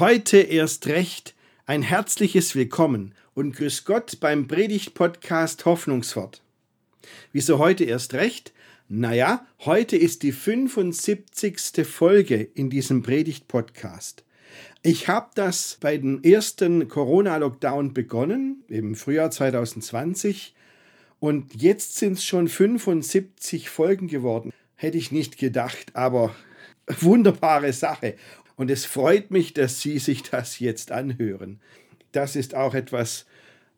Heute erst recht ein herzliches Willkommen und Grüß Gott beim Predigt-Podcast Hoffnungswort. Wieso heute erst recht? Naja, heute ist die 75. Folge in diesem Predigt-Podcast. Ich habe das bei dem ersten Corona-Lockdown begonnen, im Frühjahr 2020, und jetzt sind es schon 75 Folgen geworden. Hätte ich nicht gedacht, aber wunderbare Sache. Und es freut mich, dass Sie sich das jetzt anhören. Das ist auch etwas,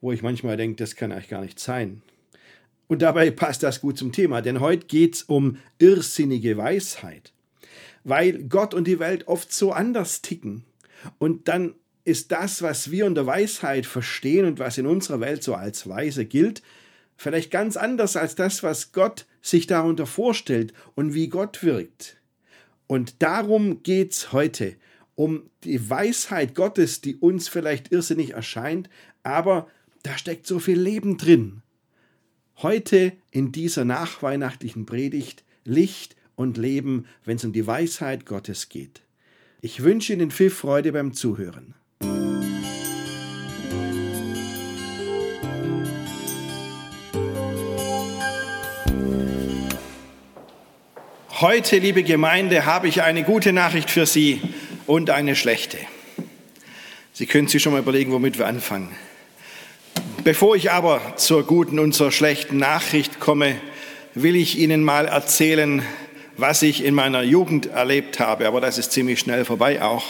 wo ich manchmal denke, das kann eigentlich gar nicht sein. Und dabei passt das gut zum Thema, denn heute geht es um irrsinnige Weisheit. Weil Gott und die Welt oft so anders ticken. Und dann ist das, was wir unter Weisheit verstehen und was in unserer Welt so als weise gilt, vielleicht ganz anders als das, was Gott sich darunter vorstellt und wie Gott wirkt. Und darum geht's heute, um die Weisheit Gottes, die uns vielleicht irrsinnig erscheint, aber da steckt so viel Leben drin. Heute in dieser nachweihnachtlichen Predigt Licht und Leben, wenn es um die Weisheit Gottes geht. Ich wünsche Ihnen viel Freude beim Zuhören. Heute, liebe Gemeinde, habe ich eine gute Nachricht für Sie und eine schlechte. Sie können sich schon mal überlegen, womit wir anfangen. Bevor ich aber zur guten und zur schlechten Nachricht komme, will ich Ihnen mal erzählen, was ich in meiner Jugend erlebt habe. Aber das ist ziemlich schnell vorbei auch.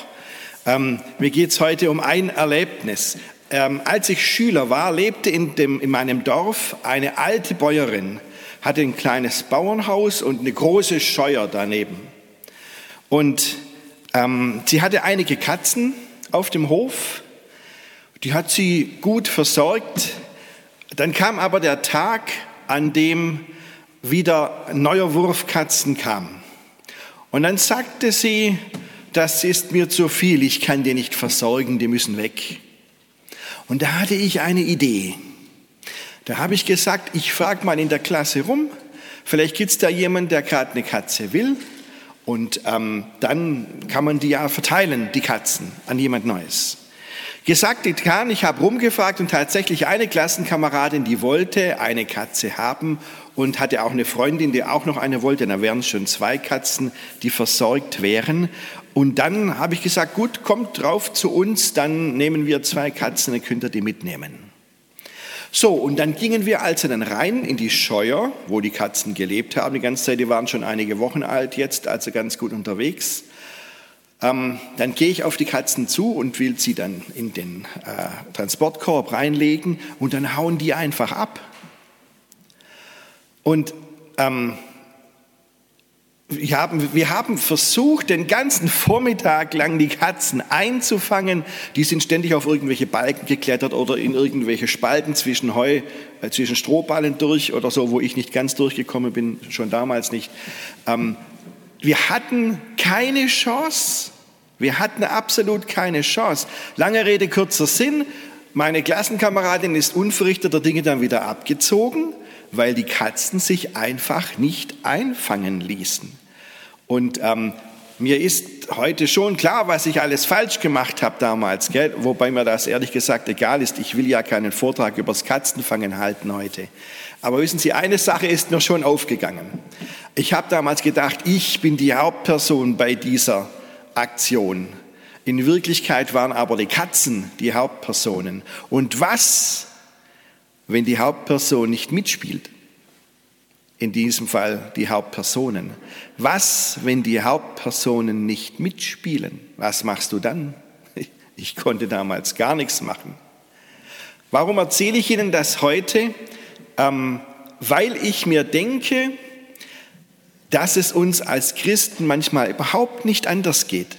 Ähm, mir geht es heute um ein Erlebnis. Ähm, als ich Schüler war, lebte in, dem, in meinem Dorf eine alte Bäuerin hatte ein kleines Bauernhaus und eine große Scheuer daneben. Und ähm, sie hatte einige Katzen auf dem Hof, die hat sie gut versorgt. Dann kam aber der Tag, an dem wieder neuer Wurf Katzen kam. Und dann sagte sie, das ist mir zu viel, ich kann die nicht versorgen, die müssen weg. Und da hatte ich eine Idee. Da habe ich gesagt, ich frage mal in der Klasse rum, vielleicht gibt es da jemand, der gerade eine Katze will und ähm, dann kann man die ja verteilen, die Katzen, an jemand Neues. Gesagt, getan, ich habe rumgefragt und tatsächlich eine Klassenkameradin, die wollte eine Katze haben und hatte auch eine Freundin, die auch noch eine wollte. Da wären schon zwei Katzen, die versorgt wären. Und dann habe ich gesagt, gut, kommt drauf zu uns, dann nehmen wir zwei Katzen, dann könnt ihr die mitnehmen. So, und dann gingen wir also dann rein in die Scheuer, wo die Katzen gelebt haben. Die ganze Zeit, die waren schon einige Wochen alt jetzt, also ganz gut unterwegs. Ähm, dann gehe ich auf die Katzen zu und will sie dann in den äh, Transportkorb reinlegen und dann hauen die einfach ab. Und ähm, wir haben, wir haben versucht, den ganzen Vormittag lang die Katzen einzufangen. Die sind ständig auf irgendwelche Balken geklettert oder in irgendwelche Spalten zwischen Heu, äh, zwischen Strohballen durch oder so, wo ich nicht ganz durchgekommen bin, schon damals nicht. Ähm, wir hatten keine Chance. Wir hatten absolut keine Chance. Lange Rede, kurzer Sinn. Meine Klassenkameradin ist unverrichteter Dinge dann wieder abgezogen weil die Katzen sich einfach nicht einfangen ließen. Und ähm, mir ist heute schon klar, was ich alles falsch gemacht habe damals, gell? wobei mir das ehrlich gesagt egal ist. Ich will ja keinen Vortrag übers Katzenfangen halten heute. Aber wissen Sie, eine Sache ist mir schon aufgegangen. Ich habe damals gedacht, ich bin die Hauptperson bei dieser Aktion. In Wirklichkeit waren aber die Katzen die Hauptpersonen. Und was wenn die Hauptperson nicht mitspielt. In diesem Fall die Hauptpersonen. Was, wenn die Hauptpersonen nicht mitspielen? Was machst du dann? Ich konnte damals gar nichts machen. Warum erzähle ich Ihnen das heute? Ähm, weil ich mir denke, dass es uns als Christen manchmal überhaupt nicht anders geht.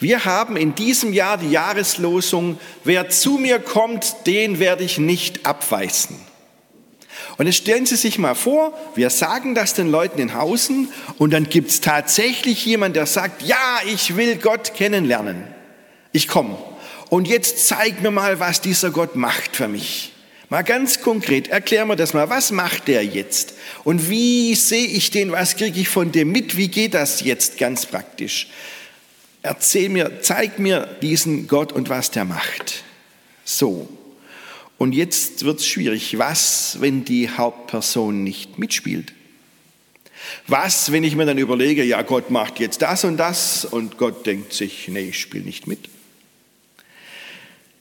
Wir haben in diesem Jahr die Jahreslosung, wer zu mir kommt, den werde ich nicht abweisen. Und jetzt stellen Sie sich mal vor, wir sagen das den Leuten in Hausen und dann gibt es tatsächlich jemand, der sagt, ja, ich will Gott kennenlernen. Ich komme. Und jetzt zeig mir mal, was dieser Gott macht für mich. Mal ganz konkret, erklär mir das mal, was macht der jetzt? Und wie sehe ich den, was kriege ich von dem mit? Wie geht das jetzt ganz praktisch? Erzähl mir, zeig mir diesen Gott und was der macht. So. Und jetzt wird es schwierig. Was, wenn die Hauptperson nicht mitspielt? Was, wenn ich mir dann überlege, ja, Gott macht jetzt das und das und Gott denkt sich, nee, ich spiele nicht mit?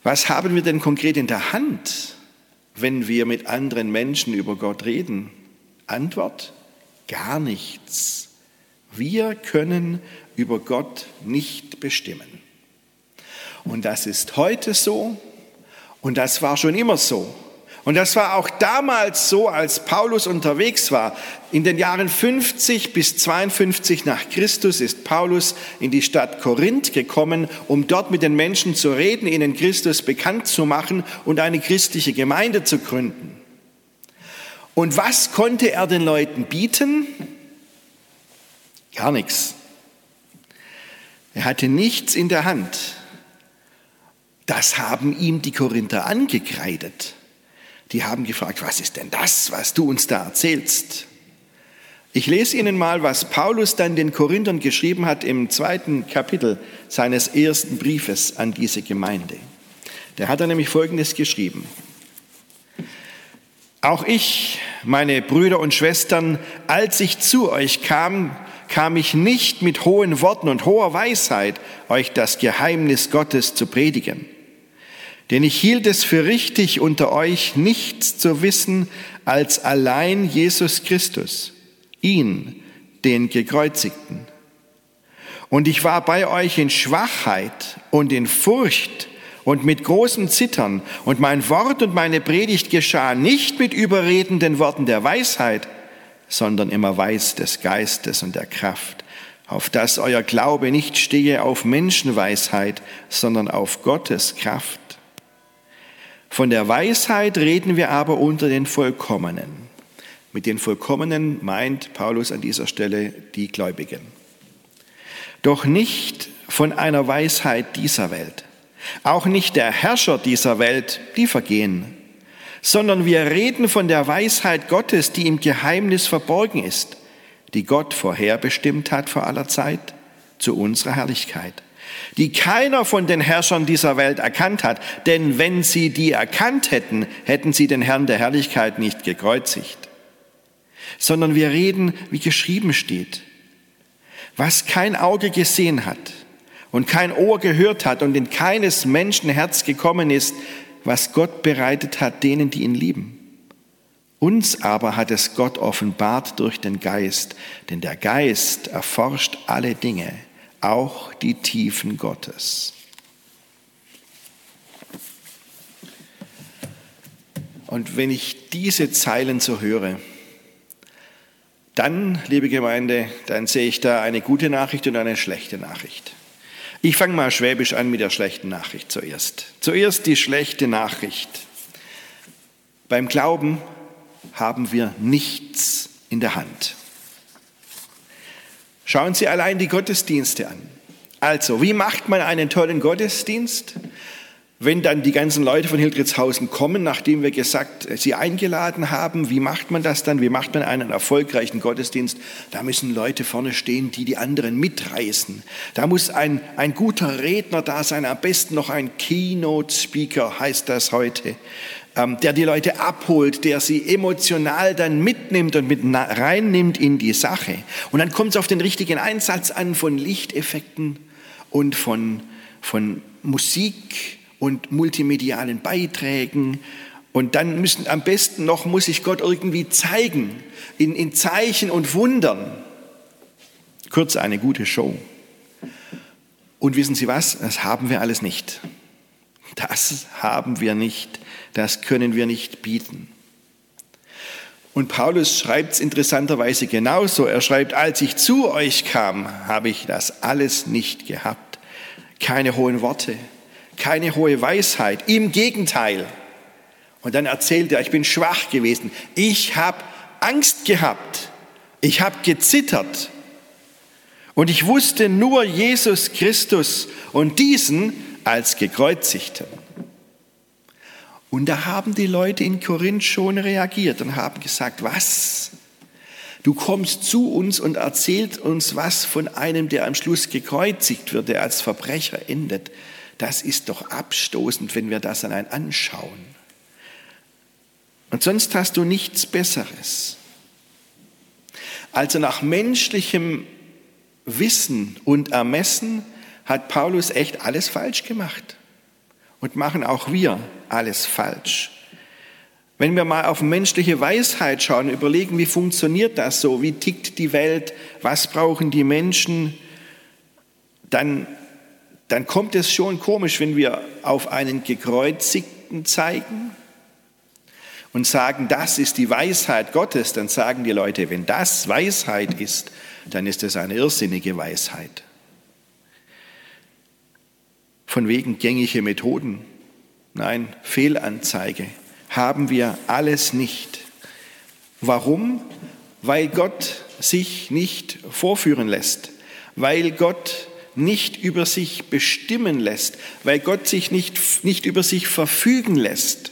Was haben wir denn konkret in der Hand, wenn wir mit anderen Menschen über Gott reden? Antwort, gar nichts. Wir können über Gott nicht bestimmen. Und das ist heute so und das war schon immer so. Und das war auch damals so, als Paulus unterwegs war. In den Jahren 50 bis 52 nach Christus ist Paulus in die Stadt Korinth gekommen, um dort mit den Menschen zu reden, ihnen Christus bekannt zu machen und eine christliche Gemeinde zu gründen. Und was konnte er den Leuten bieten? Gar nichts. Er hatte nichts in der Hand. Das haben ihm die Korinther angekreidet die haben gefragt, was ist denn das, was du uns da erzählst? Ich lese Ihnen mal, was Paulus dann den Korinthern geschrieben hat im zweiten Kapitel seines ersten Briefes an diese Gemeinde. Der hat er nämlich Folgendes geschrieben. Auch ich, meine Brüder und Schwestern, als ich zu euch kam, kam ich nicht mit hohen Worten und hoher Weisheit, euch das Geheimnis Gottes zu predigen. Denn ich hielt es für richtig, unter euch nichts zu wissen als allein Jesus Christus, ihn, den Gekreuzigten. Und ich war bei euch in Schwachheit und in Furcht und mit großem Zittern. Und mein Wort und meine Predigt geschah nicht mit überredenden Worten der Weisheit, sondern im Erweis des Geistes und der Kraft, auf dass euer Glaube nicht stehe auf Menschenweisheit, sondern auf Gottes Kraft. Von der Weisheit reden wir aber unter den Vollkommenen. Mit den Vollkommenen meint Paulus an dieser Stelle die Gläubigen. Doch nicht von einer Weisheit dieser Welt, auch nicht der Herrscher dieser Welt, die vergehen, sondern wir reden von der Weisheit Gottes, die im Geheimnis verborgen ist, die Gott vorherbestimmt hat vor aller Zeit zu unserer Herrlichkeit die keiner von den Herrschern dieser Welt erkannt hat. Denn wenn sie die erkannt hätten, hätten sie den Herrn der Herrlichkeit nicht gekreuzigt. Sondern wir reden, wie geschrieben steht, was kein Auge gesehen hat und kein Ohr gehört hat und in keines Menschen Herz gekommen ist, was Gott bereitet hat denen, die ihn lieben. Uns aber hat es Gott offenbart durch den Geist, denn der Geist erforscht alle Dinge, auch die Tiefen Gottes. Und wenn ich diese Zeilen so höre, dann, liebe Gemeinde, dann sehe ich da eine gute Nachricht und eine schlechte Nachricht. Ich fange mal schwäbisch an mit der schlechten Nachricht zuerst. Zuerst die schlechte Nachricht. Beim Glauben haben wir nichts in der Hand. Schauen Sie allein die Gottesdienste an. Also, wie macht man einen tollen Gottesdienst? Wenn dann die ganzen Leute von Hildritzhausen kommen, nachdem wir gesagt, sie eingeladen haben, wie macht man das dann? Wie macht man einen erfolgreichen Gottesdienst? Da müssen Leute vorne stehen, die die anderen mitreißen. Da muss ein, ein guter Redner da sein, am besten noch ein Keynote-Speaker heißt das heute. Ähm, der die Leute abholt, der sie emotional dann mitnimmt und mit reinnimmt in die Sache. Und dann kommt es auf den richtigen Einsatz an von Lichteffekten und von, von Musik und multimedialen Beiträgen. Und dann müssen am besten noch, muss ich Gott irgendwie zeigen, in, in Zeichen und Wundern. Kurz eine gute Show. Und wissen Sie was? Das haben wir alles nicht. Das haben wir nicht das können wir nicht bieten. Und Paulus schreibt es interessanterweise genauso. Er schreibt, als ich zu euch kam, habe ich das alles nicht gehabt. Keine hohen Worte, keine hohe Weisheit. Im Gegenteil. Und dann erzählt er, ich bin schwach gewesen. Ich habe Angst gehabt. Ich habe gezittert. Und ich wusste nur Jesus Christus und diesen als gekreuzigten. Und da haben die Leute in Korinth schon reagiert und haben gesagt, was? Du kommst zu uns und erzählst uns was von einem, der am Schluss gekreuzigt wird, der als Verbrecher endet. Das ist doch abstoßend, wenn wir das allein anschauen. Und sonst hast du nichts Besseres. Also nach menschlichem Wissen und Ermessen hat Paulus echt alles falsch gemacht. Und machen auch wir alles falsch. Wenn wir mal auf menschliche Weisheit schauen, überlegen, wie funktioniert das so, wie tickt die Welt, was brauchen die Menschen, dann, dann kommt es schon komisch, wenn wir auf einen gekreuzigten zeigen und sagen, das ist die Weisheit Gottes, dann sagen die Leute, wenn das Weisheit ist, dann ist es eine irrsinnige Weisheit. Von wegen gängige Methoden. Nein, Fehlanzeige haben wir alles nicht. Warum? Weil Gott sich nicht vorführen lässt, weil Gott nicht über sich bestimmen lässt, weil Gott sich nicht, nicht über sich verfügen lässt.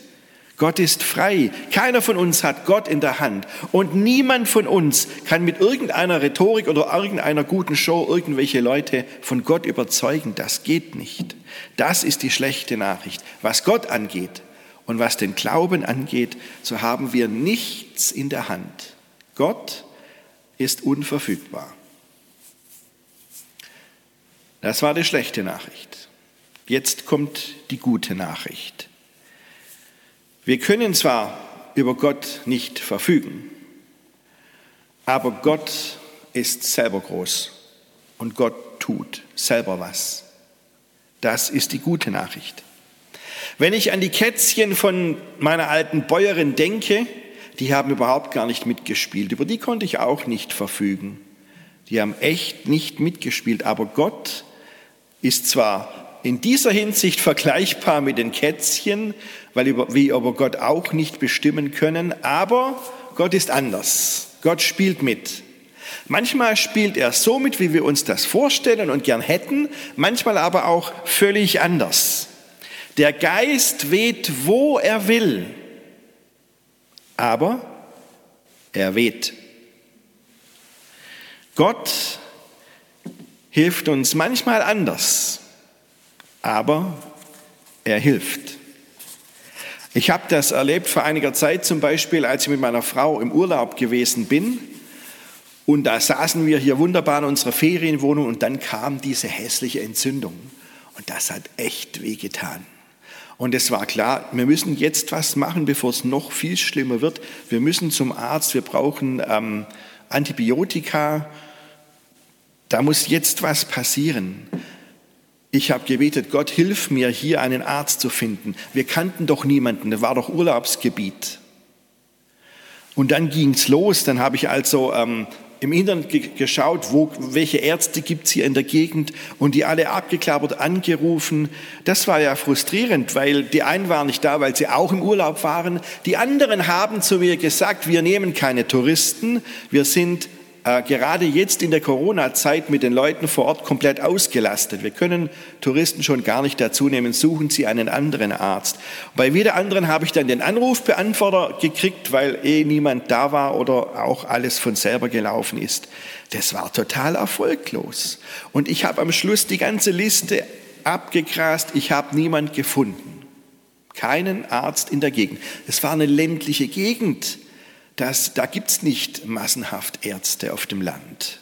Gott ist frei. Keiner von uns hat Gott in der Hand. Und niemand von uns kann mit irgendeiner Rhetorik oder irgendeiner guten Show irgendwelche Leute von Gott überzeugen. Das geht nicht. Das ist die schlechte Nachricht. Was Gott angeht, und was den Glauben angeht, so haben wir nichts in der Hand. Gott ist unverfügbar. Das war die schlechte Nachricht. Jetzt kommt die gute Nachricht. Wir können zwar über Gott nicht verfügen, aber Gott ist selber groß und Gott tut selber was. Das ist die gute Nachricht. Wenn ich an die Kätzchen von meiner alten Bäuerin denke, die haben überhaupt gar nicht mitgespielt. Über die konnte ich auch nicht verfügen. Die haben echt nicht mitgespielt. Aber Gott ist zwar in dieser Hinsicht vergleichbar mit den Kätzchen, weil wir über Gott auch nicht bestimmen können, aber Gott ist anders. Gott spielt mit. Manchmal spielt er so mit, wie wir uns das vorstellen und gern hätten, manchmal aber auch völlig anders. Der Geist weht, wo er will, aber er weht. Gott hilft uns manchmal anders, aber er hilft. Ich habe das erlebt vor einiger Zeit zum Beispiel, als ich mit meiner Frau im Urlaub gewesen bin. Und da saßen wir hier wunderbar in unserer Ferienwohnung und dann kam diese hässliche Entzündung. Und das hat echt wehgetan. Und es war klar, wir müssen jetzt was machen, bevor es noch viel schlimmer wird. Wir müssen zum Arzt, wir brauchen ähm, Antibiotika. Da muss jetzt was passieren. Ich habe gebetet, Gott, hilf mir, hier einen Arzt zu finden. Wir kannten doch niemanden, das war doch Urlaubsgebiet. Und dann ging es los. Dann habe ich also ähm, im Internet geschaut, wo, welche Ärzte gibt es hier in der Gegend und die alle abgeklappert, angerufen. Das war ja frustrierend, weil die einen waren nicht da, weil sie auch im Urlaub waren. Die anderen haben zu mir gesagt, wir nehmen keine Touristen, wir sind äh, gerade jetzt in der Corona-Zeit mit den Leuten vor Ort komplett ausgelastet. Wir können Touristen schon gar nicht dazu nehmen. Suchen Sie einen anderen Arzt. Bei jeder anderen habe ich dann den Anrufbeantworter gekriegt, weil eh niemand da war oder auch alles von selber gelaufen ist. Das war total erfolglos. Und ich habe am Schluss die ganze Liste abgegrast. Ich habe niemand gefunden. Keinen Arzt in der Gegend. Es war eine ländliche Gegend dass da gibt es nicht massenhaft Ärzte auf dem Land.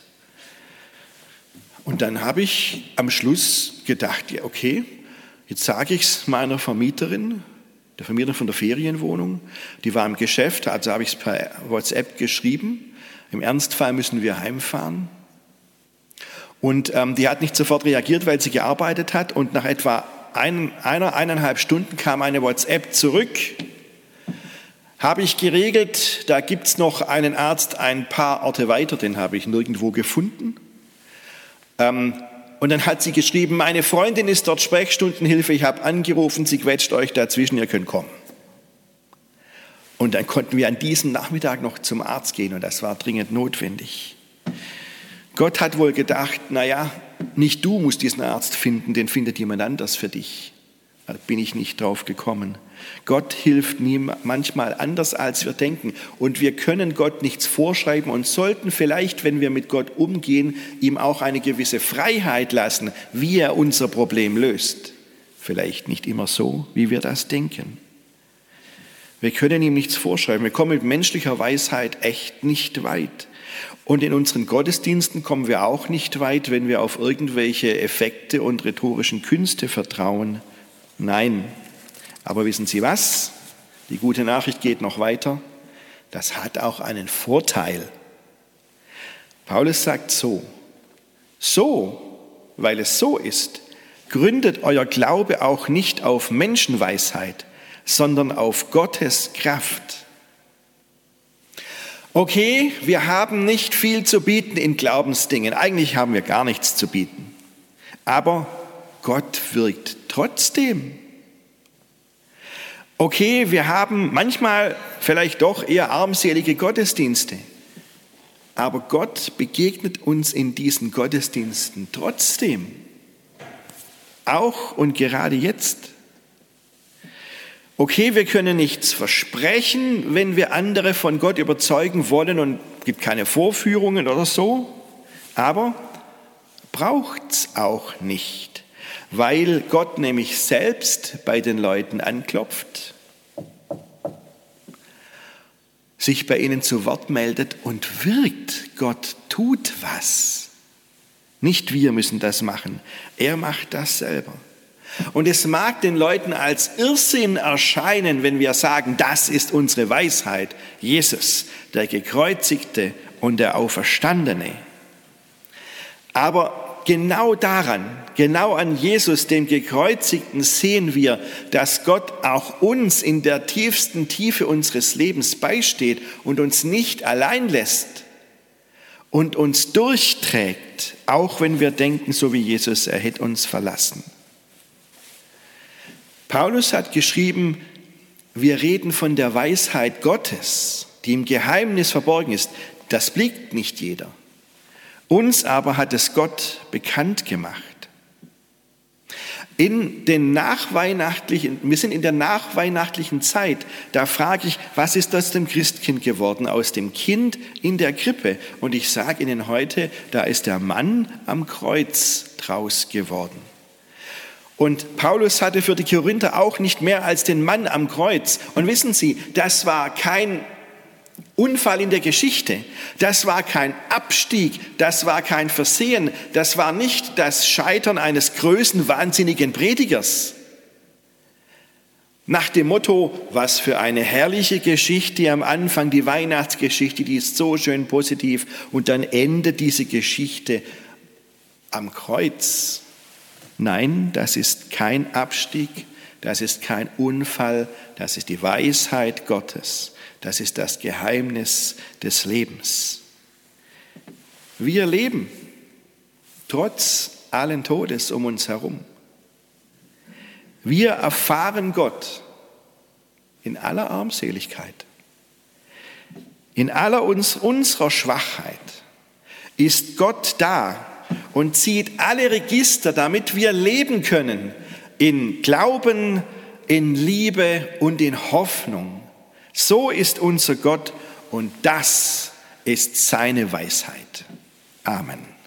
Und dann habe ich am Schluss gedacht, ja, okay, jetzt sage ich es meiner Vermieterin, der Vermieterin von der Ferienwohnung, die war im Geschäft, also habe ich es per WhatsApp geschrieben. Im Ernstfall müssen wir heimfahren. Und ähm, die hat nicht sofort reagiert, weil sie gearbeitet hat. Und nach etwa ein, einer, eineinhalb Stunden kam eine WhatsApp zurück habe ich geregelt, da gibt es noch einen Arzt ein paar Orte weiter, den habe ich nirgendwo gefunden. Ähm, und dann hat sie geschrieben, meine Freundin ist dort Sprechstundenhilfe, ich habe angerufen, sie quetscht euch dazwischen, ihr könnt kommen. Und dann konnten wir an diesem Nachmittag noch zum Arzt gehen und das war dringend notwendig. Gott hat wohl gedacht, naja, nicht du musst diesen Arzt finden, den findet jemand anders für dich. Bin ich nicht drauf gekommen. Gott hilft manchmal anders, als wir denken. Und wir können Gott nichts vorschreiben und sollten vielleicht, wenn wir mit Gott umgehen, ihm auch eine gewisse Freiheit lassen, wie er unser Problem löst. Vielleicht nicht immer so, wie wir das denken. Wir können ihm nichts vorschreiben. Wir kommen mit menschlicher Weisheit echt nicht weit. Und in unseren Gottesdiensten kommen wir auch nicht weit, wenn wir auf irgendwelche Effekte und rhetorischen Künste vertrauen. Nein, aber wissen Sie was? Die gute Nachricht geht noch weiter. Das hat auch einen Vorteil. Paulus sagt so, so, weil es so ist, gründet euer Glaube auch nicht auf Menschenweisheit, sondern auf Gottes Kraft. Okay, wir haben nicht viel zu bieten in Glaubensdingen. Eigentlich haben wir gar nichts zu bieten. Aber Gott wirkt trotzdem. Okay, wir haben manchmal vielleicht doch eher armselige Gottesdienste, aber Gott begegnet uns in diesen Gottesdiensten trotzdem, auch und gerade jetzt. Okay, wir können nichts versprechen, wenn wir andere von Gott überzeugen wollen und gibt keine Vorführungen oder so, aber braucht's auch nicht weil Gott nämlich selbst bei den Leuten anklopft, sich bei ihnen zu Wort meldet und wirkt. Gott tut was. Nicht wir müssen das machen, er macht das selber. Und es mag den Leuten als Irrsinn erscheinen, wenn wir sagen, das ist unsere Weisheit, Jesus, der gekreuzigte und der Auferstandene. Aber genau daran, genau an Jesus, dem Gekreuzigten, sehen wir, dass Gott auch uns in der tiefsten Tiefe unseres Lebens beisteht und uns nicht allein lässt und uns durchträgt, auch wenn wir denken, so wie Jesus, er hätte uns verlassen. Paulus hat geschrieben, wir reden von der Weisheit Gottes, die im Geheimnis verborgen ist. Das blickt nicht jeder. Uns aber hat es Gott bekannt gemacht. In den nachweihnachtlichen, wir sind in der nachweihnachtlichen Zeit, da frage ich, was ist aus dem Christkind geworden, aus dem Kind in der Krippe? Und ich sage Ihnen heute, da ist der Mann am Kreuz draus geworden. Und Paulus hatte für die Korinther auch nicht mehr als den Mann am Kreuz. Und wissen Sie, das war kein Unfall in der Geschichte. Das war kein Abstieg, das war kein Versehen, das war nicht das Scheitern eines größenwahnsinnigen Predigers. Nach dem Motto, was für eine herrliche Geschichte am Anfang, die Weihnachtsgeschichte, die ist so schön positiv und dann endet diese Geschichte am Kreuz. Nein, das ist kein Abstieg, das ist kein Unfall, das ist die Weisheit Gottes. Das ist das Geheimnis des Lebens. Wir leben trotz allen Todes um uns herum. Wir erfahren Gott in aller Armseligkeit, in aller uns, unserer Schwachheit ist Gott da und zieht alle Register, damit wir leben können in Glauben, in Liebe und in Hoffnung. So ist unser Gott und das ist seine Weisheit. Amen.